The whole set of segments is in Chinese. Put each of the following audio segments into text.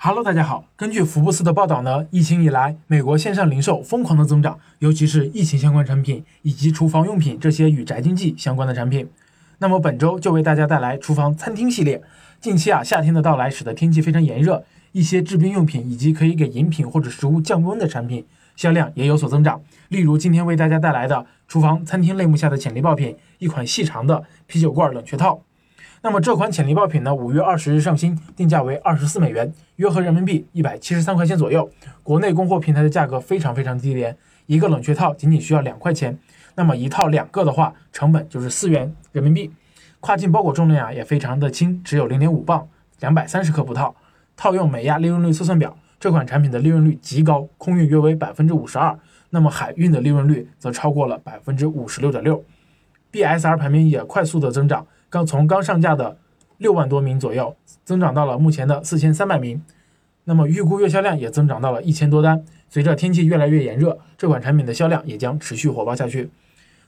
Hello，大家好。根据福布斯的报道呢，疫情以来，美国线上零售疯狂的增长，尤其是疫情相关产品以及厨房用品这些与宅经济相关的产品。那么本周就为大家带来厨房餐厅系列。近期啊，夏天的到来使得天气非常炎热，一些制冰用品以及可以给饮品或者食物降温的产品销量也有所增长。例如今天为大家带来的厨房餐厅类目下的潜力爆品，一款细长的啤酒罐冷却套。那么这款潜力爆品呢，五月二十日上新，定价为二十四美元，约合人民币一百七十三块钱左右。国内供货平台的价格非常非常低廉，一个冷却套仅仅需要两块钱。那么一套两个的话，成本就是四元人民币。跨境包裹重量啊也非常的轻，只有零点五磅，两百三十克不套。套用美亚利润率测算表，这款产品的利润率极高，空运约为百分之五十二，那么海运的利润率则超过了百分之五十六点六。BSR 排名也快速的增长。刚从刚上架的六万多名左右，增长到了目前的四千三百名，那么预估月销量也增长到了一千多单。随着天气越来越炎热，这款产品的销量也将持续火爆下去。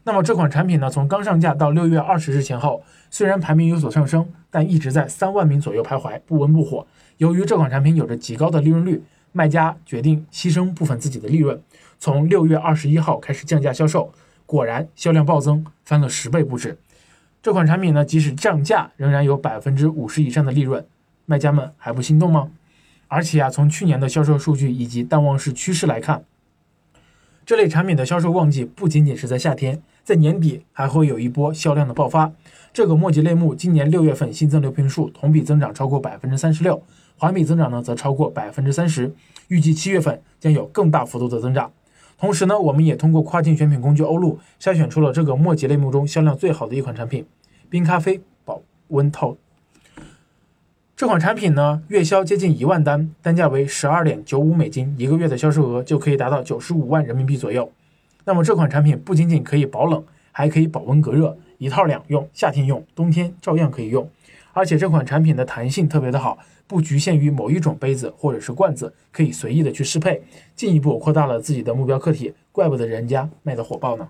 那么这款产品呢，从刚上架到六月二十日前后，虽然排名有所上升，但一直在三万名左右徘徊，不温不火。由于这款产品有着极高的利润率，卖家决定牺牲部分自己的利润，从六月二十一号开始降价销售，果然销量暴增，翻了十倍不止。这款产品呢，即使降价，仍然有百分之五十以上的利润，卖家们还不心动吗？而且啊，从去年的销售数据以及淡旺市趋势来看，这类产品的销售旺季不仅仅是在夏天，在年底还会有一波销量的爆发。这个墨迹类目今年六月份新增流屏数同比增长超过百分之三十六，环比增长呢则超过百分之三十，预计七月份将有更大幅度的增长。同时呢，我们也通过跨境选品工具欧路筛选出了这个墨迹类目中销量最好的一款产品——冰咖啡保温套。这款产品呢，月销接近一万单，单价为十二点九五美金，一个月的销售额就可以达到九十五万人民币左右。那么这款产品不仅仅可以保冷，还可以保温隔热，一套两用，夏天用，冬天照样可以用。而且这款产品的弹性特别的好。不局限于某一种杯子或者是罐子，可以随意的去适配，进一步扩大了自己的目标客体，怪不得人家卖的火爆呢。